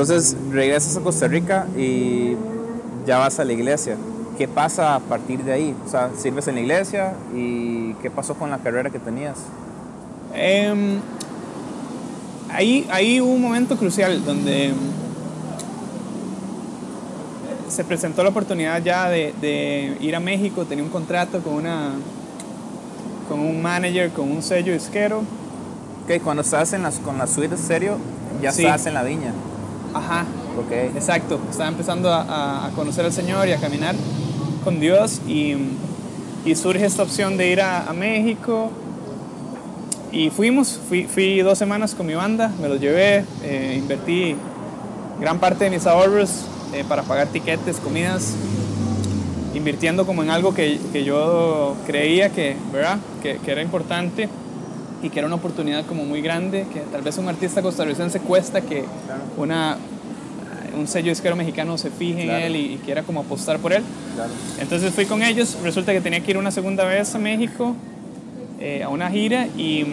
Entonces regresas a Costa Rica y ya vas a la iglesia. ¿Qué pasa a partir de ahí? O sea, sirves en la iglesia y ¿qué pasó con la carrera que tenías? Em, ahí, ahí hubo un momento crucial donde se presentó la oportunidad ya de, de ir a México, tenía un contrato con una con un manager, con un sello disquero. Ok, cuando estás en las, con la suite serio, ya Sí. estás en la viña. Ajá, Ok. exacto. Estaba empezando a, a- a conocer al Señor y a caminar con Dios y, y surge esta opción de ir a, a México. Y fuimos, fui, fui dos semanas con mi banda, me los llevé, eh, invertí gran parte de mis ahorros eh, para pagar tiquetes, comidas, invirtiendo como en algo que, que yo creía que, ¿verdad? Que, que era importante y que era una oportunidad como muy grande, que tal vez un artista costarricense cuesta que una, un sello disquero mexicano se fije Claro. en él y, y quiera como apostar por él. Claro. Entonces fui con ellos, resulta que tenía que ir una segunda vez a México eh, a una gira y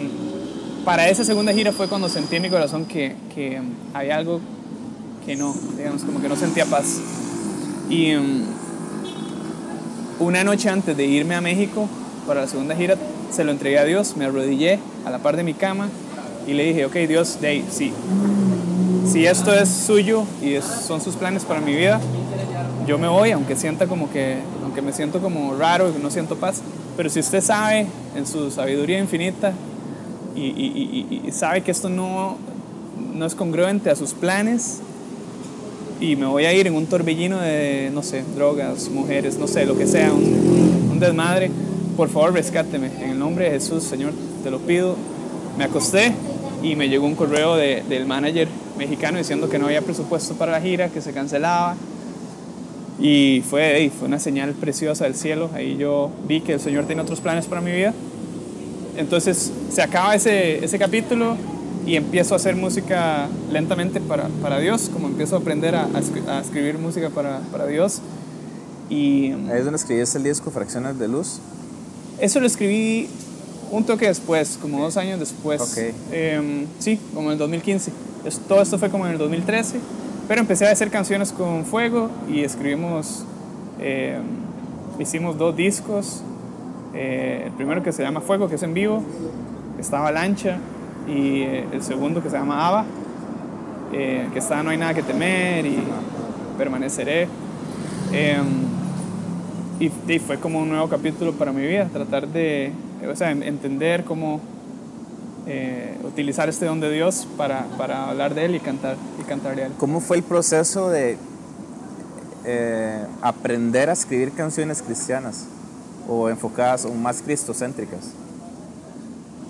para esa segunda gira fue cuando sentí en mi corazón que, que, mm, había algo que no, digamos, como que no sentía paz. Y mm, una noche antes de irme a México para la segunda gira, se lo entregué a Dios, me arrodillé a la par de mi cama y le dije, ok Dios, de ahí, sí, si esto es suyo y es- son sus planes para mi vida, yo me voy, aunque sienta como que, aunque me siento como raro, que no siento paz, pero si usted sabe en su sabiduría infinita y, y- y- y- y sabe que esto no, no es congruente a sus planes y me voy a ir en un torbellino de, no sé, drogas, mujeres, no sé, lo que sea, un desmadre, por favor rescáteme. En el nombre de Jesús, Señor, te lo pido. Me acosté y me llegó un correo de- del manager mexicano diciendo que no había presupuesto para la gira, que se cancelaba. Y fue, fue una señal preciosa del cielo. Ahí yo vi que el Señor tiene otros planes para mi vida. Entonces se acaba ese, ese capítulo y empiezo a hacer música lentamente para, para Dios, como empiezo a aprender a, a a escribir música para, para Dios. Y Ahí es donde escribiste el disco Fracciones de Luz. Eso lo escribí un toque después, como dos años después. Ok. Em, sí, como en el 2015. Es- todo esto fue como en el 2013. Pero empecé a hacer canciones con Fuego y escribimos, em, hicimos dos discos. Eh, el primero que se llama Fuego, que es en vivo, que está Avalancha. Y eh, el segundo que se llama Ava, eh, que está No hay nada que temer y Permaneceré. Y, y fue como un nuevo capítulo para mi vida, tratar de, o sea, en- entender cómo eh, utilizar este don de Dios para, para hablar de Él y cantar, y cantarle a Él. ¿Cómo fue el proceso de eh, aprender a escribir canciones cristianas o enfocadas o más cristocéntricas?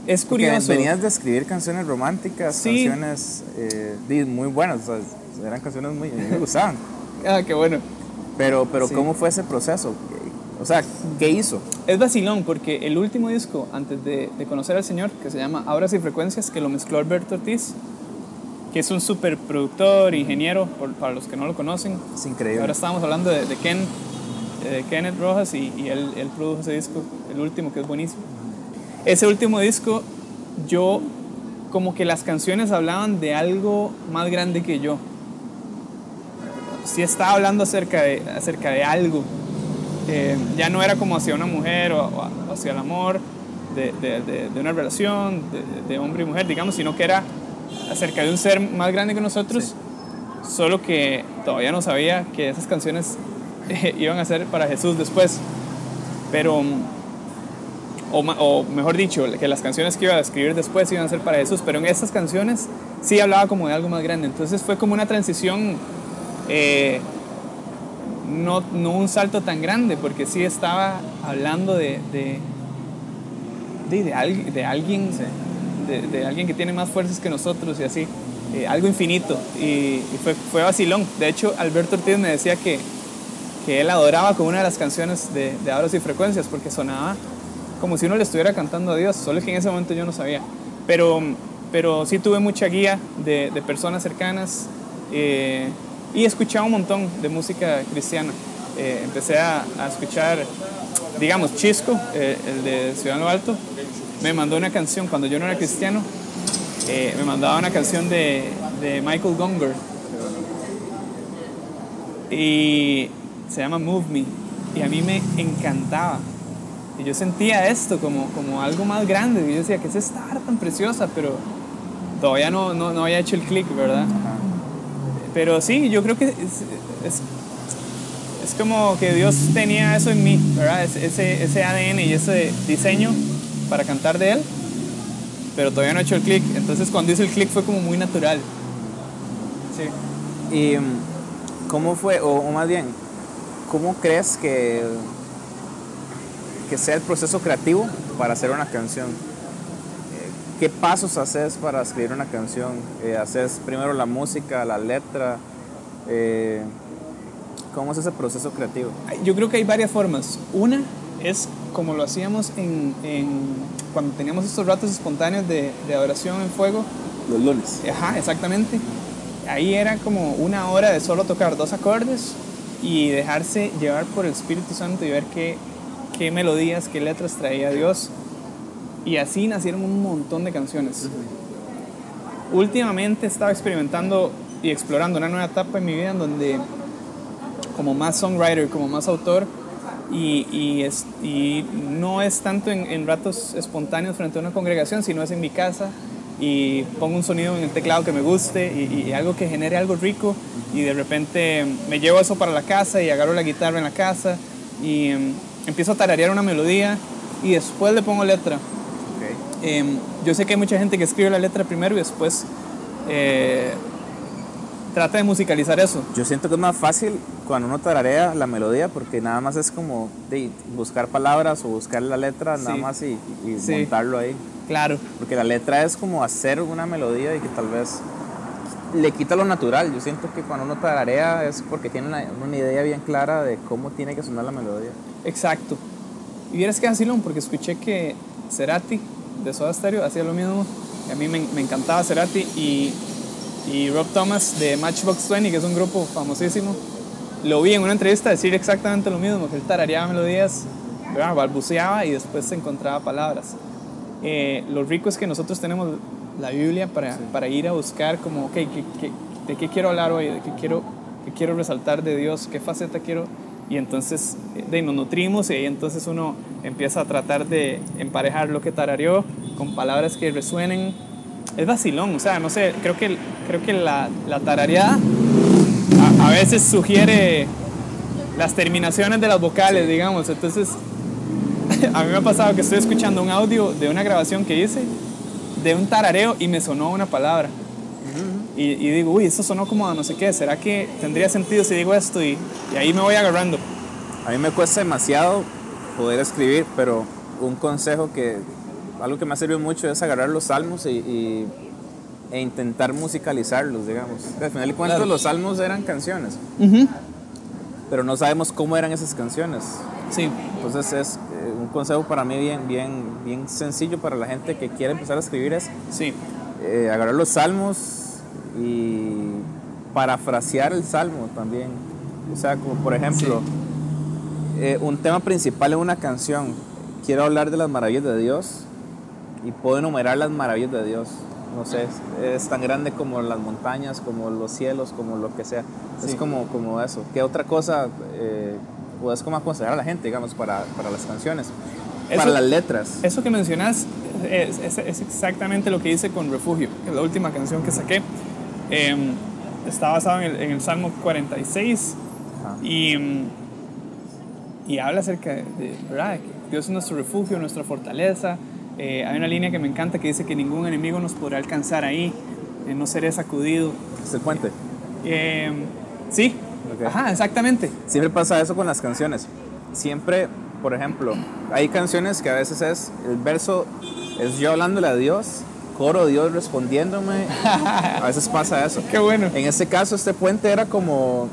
Es Porque curioso. venías de escribir canciones románticas, Sí. canciones eh, muy buenas, o sea, eran canciones muy, me gustaban. Ah, qué bueno. Pero, pero Sí. ¿cómo fue ese proceso? O sea, ¿qué hizo? Es vacilón porque el último disco antes de, de conocer al Señor, que se llama Auras y Frecuencias, que lo mezcló Alberto Ortiz, que es un super productor, ingeniero, por- para los que no lo conocen. Es increíble. Ahora estábamos hablando de, de Ken, eh, de Kenneth Rojas y, y él, él produjo ese disco, el último, que es buenísimo. Ese último disco, yo como que las canciones hablaban de algo más grande que yo. Sí estaba hablando acerca de, acerca de algo. Eh, ya no era como hacia una mujer o, o hacia el amor de, de- de- de una relación de, hombre y mujer, digamos, sino que era acerca de un ser más grande que nosotros, solo que todavía no sabía que esas canciones eh, iban a ser para Jesús después. Pero, o, o mejor dicho, que las canciones que iba a escribir después iban a ser para Jesús, pero en estas canciones sí hablaba como de algo más grande. Entonces fue como una transición, eh, no, no un salto tan grande, porque sí estaba hablando de, de, de, de al- de alguien, de, de alguien que tiene más fuerzas que nosotros y así, eh, algo infinito. Y, y fue, fue vacilón. De hecho, Alberto Ortiz me decía que, que él adoraba con una de las canciones de, de Auras y Frecuencias, porque sonaba como si uno le estuviera cantando a Dios, solo que en ese momento yo no sabía. Pero, pero sí tuve mucha guía de, de personas cercanas eh, y escuchaba un montón de música cristiana. Eh, empecé a, escuchar, digamos, Chisco, eh, el de Ciudad Lo Alto, me mandó una canción cuando yo no era cristiano, eh, me mandaba una canción de, de Michael Gonger, Y se llama Move Me. Y a mí me encantaba. Y yo sentía esto como, como algo más grande. Y yo decía, ¿qué es esta tan preciosa? Pero todavía no, no, no había hecho el clic, ¿verdad? Pero sí, yo creo que es, es, como que Dios tenía eso en mí, ¿verdad? Ese, ese ADN y ese diseño para cantar de Él. Pero todavía no he hecho el clic. Entonces cuando hice el clic fue como muy natural. Sí. ¿Y cómo fue, o, o más bien, cómo crees que que sea el proceso creativo para hacer una canción. ¿Qué pasos haces para escribir una canción? Eh, ¿Haces primero la música, la letra? Eh, ¿Cómo es ese proceso creativo? Yo creo que hay varias formas. Una es como lo hacíamos en, en cuando teníamos estos ratos espontáneos de, de adoración en fuego. Los lunes. Ajá, exactamente. Ahí era como una hora de solo tocar dos acordes y dejarse llevar por el Espíritu Santo y ver qué, qué melodías, qué letras traía Dios. Y así nacieron un montón de canciones. Últimamente he estado experimentando y explorando una nueva etapa en mi vida en donde como más songwriter, como más autor, y, y, es, y no es tanto en, en, ratos espontáneos frente a una congregación, sino es en mi casa y pongo un sonido en el teclado que me guste y, y, algo que genere algo rico y de repente me llevo eso para la casa y agarro la guitarra en la casa y um, empiezo a tararear una melodía y después le pongo letra. Eh, yo sé que hay mucha gente que escribe la letra primero y después eh, trata de musicalizar eso. Yo siento que es más fácil cuando uno tararea la melodía porque nada más es como de buscar palabras o buscar la letra nada más y, y Sí. montarlo ahí. Claro, Porque la letra es como hacer una melodía y que tal vez le quita lo natural. Yo siento que cuando uno tararea es porque tiene una, una idea bien clara de cómo tiene que sonar la melodía. exacto. Y vieras que es porque escuché que Cerati de Soda Stereo hacía lo mismo. A mí me, me encantaba Cerati y, y Rob Thomas de Matchbox 20, que es un grupo famosísimo. Lo vi en una entrevista decir exactamente lo mismo, que él tarareaba melodías, balbuceaba y después se encontraba palabras. Eh, lo rico es que nosotros tenemos la Biblia para, para ir a buscar como, ok, ¿qué, qué, de qué quiero hablar hoy? ¿De qué quiero, qué quiero resaltar de Dios? ¿Qué faceta quiero? Y entonces eh, de, nos nutrimos y ahí entonces uno empieza a tratar de emparejar lo que tarareó con palabras que resuenen. Es vacilón, o sea, no sé, creo que, creo que la, la tarareada a, a veces sugiere las terminaciones de las vocales, digamos. Entonces, a mí me ha pasado que estoy escuchando un audio de una grabación que hice de un tarareo y me sonó una palabra. Y, y digo, uy, esto sonó como a no sé qué, ¿será que tendría sentido si digo esto? Y, y ahí me voy agarrando. A mí me cuesta demasiado poder escribir, pero un consejo que, algo que me ha servido mucho es agarrar los salmos y, y- e intentar musicalizarlos, digamos. Al final de cuentas Claro. los salmos eran canciones, pero no sabemos cómo eran esas canciones. Sí, Entonces es eh, un consejo para mí bien, bien, bien sencillo para la gente que quiere empezar a escribir es sí, eh, agarrar los salmos y parafrasear el salmo también. O sea, como por ejemplo, eh, un tema principal en una canción, quiero hablar de las maravillas de Dios y puedo enumerar las maravillas de Dios. No sé, es, es tan grande como las montañas, como los cielos, como lo que sea. Es como, como eso. ¿Qué otra cosa eh, puedes como aconsejar a la gente, digamos, para, para las canciones? Eso- para las letras. Eso que mencionas es, es- es exactamente lo que hice con Refugio, que es la última canción que saqué. Eh, está basado en el, en el Salmo 46 Ajá. y, mm, y habla acerca de, ¿verdad? Dios es nuestro refugio, nuestra fortaleza. Eh, hay una línea que me encanta que dice que ningún enemigo nos podrá alcanzar ahí, eh, no seré sacudido. Es el puente. Eh, sí, Ok. ajá, exactamente. Siempre pasa eso con las canciones. Siempre, por ejemplo, hay canciones que a veces es, el verso es yo hablándole a Dios, coro Dios respondiéndome. A veces pasa eso. Qué bueno. En este caso, este puente era como, o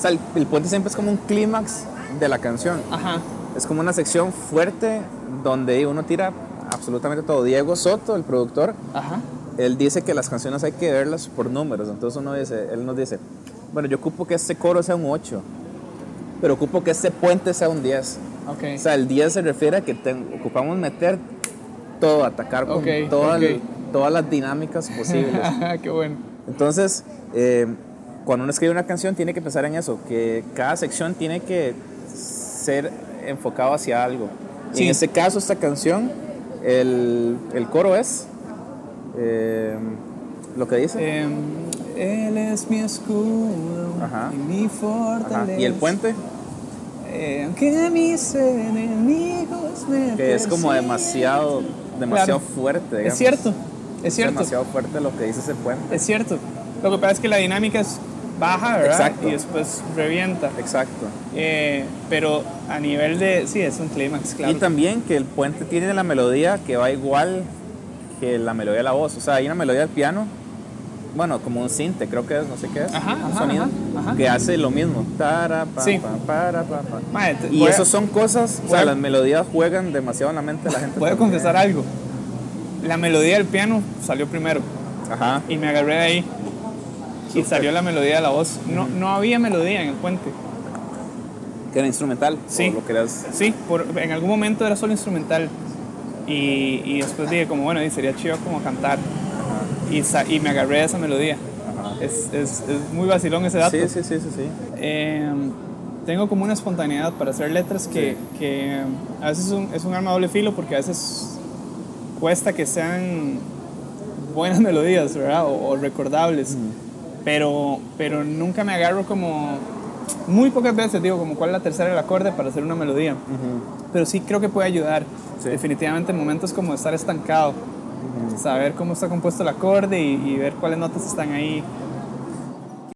sea, el, el puente siempre es como un clímax de la canción. Ajá, Es como una sección fuerte donde uno tira absolutamente todo. Diego Soto, el productor, ajá. él dice que las canciones hay que verlas por números. Entonces uno dice, él nos dice, bueno, yo ocupo que este coro sea un 8, pero ocupo que este puente sea un 10. Ok. O sea, el 10 se refiere a que te- ocupamos meter todo, atacar con Ok, toda el- ok. todas las dinámicas posibles. Qué bueno. Entonces, eh, cuando uno escribe una canción tiene que pensar en eso, que cada sección tiene que ser enfocado hacia algo. Sí. En este caso, esta canción, el, el coro es eh, lo que dice. Em, él es mi escudo Ajá. y mi fortaleza. Ajá. Y el puente, Eh, aunque mis enemigos me que es como demasiado, demasiado Claro. fuerte. Es digamos. cierto, es cierto, demasiado fuerte lo que dice ese puente. es cierto. Lo que pasa es que la dinámica es baja, ¿verdad? Exacto. Y después revienta. Exacto. Eh, pero a nivel de. Sí, es un clímax, claro. Y también que el puente tiene la melodía que va igual que la melodía de la voz. O sea, hay una melodía del piano, bueno, como un cinte, creo que es, no sé qué es, Ajá, un ajá, sonido, ajá, que hace lo mismo. Tara, pa, Sí. pa, para, pa, pa. Mae, te- Y a- eso son cosas, o sea, a- las melodías juegan demasiado en la mente de la gente. Voy a también. confesar algo. La melodía del piano salió primero Ajá. y me agarré de ahí. Y salió la melodía de la voz. No, no había melodía en el puente. Que era instrumental. Sí. lo querías- Sí, por, en algún momento era solo instrumental. Y, y después dije, como bueno, y sería chido como cantar. Y, sa- y me agarré de esa melodía. Es, es, es muy vacilón ese dato. Sí, sí, sí, sí, sí. Eh, tengo como una espontaneidad para hacer letras que, que a veces es un, es un arma doble filo porque a veces cuesta que sean buenas melodías, ¿verdad? O, o recordables. Pero, pero nunca me agarro como... Muy pocas veces digo como cuál es la tercera del acorde para hacer una melodía. Ujú. Pero sí creo que puede ayudar. Sí. Definitivamente en momentos como estar estancado. Saber cómo está compuesto el acorde y, y ver cuáles notas están ahí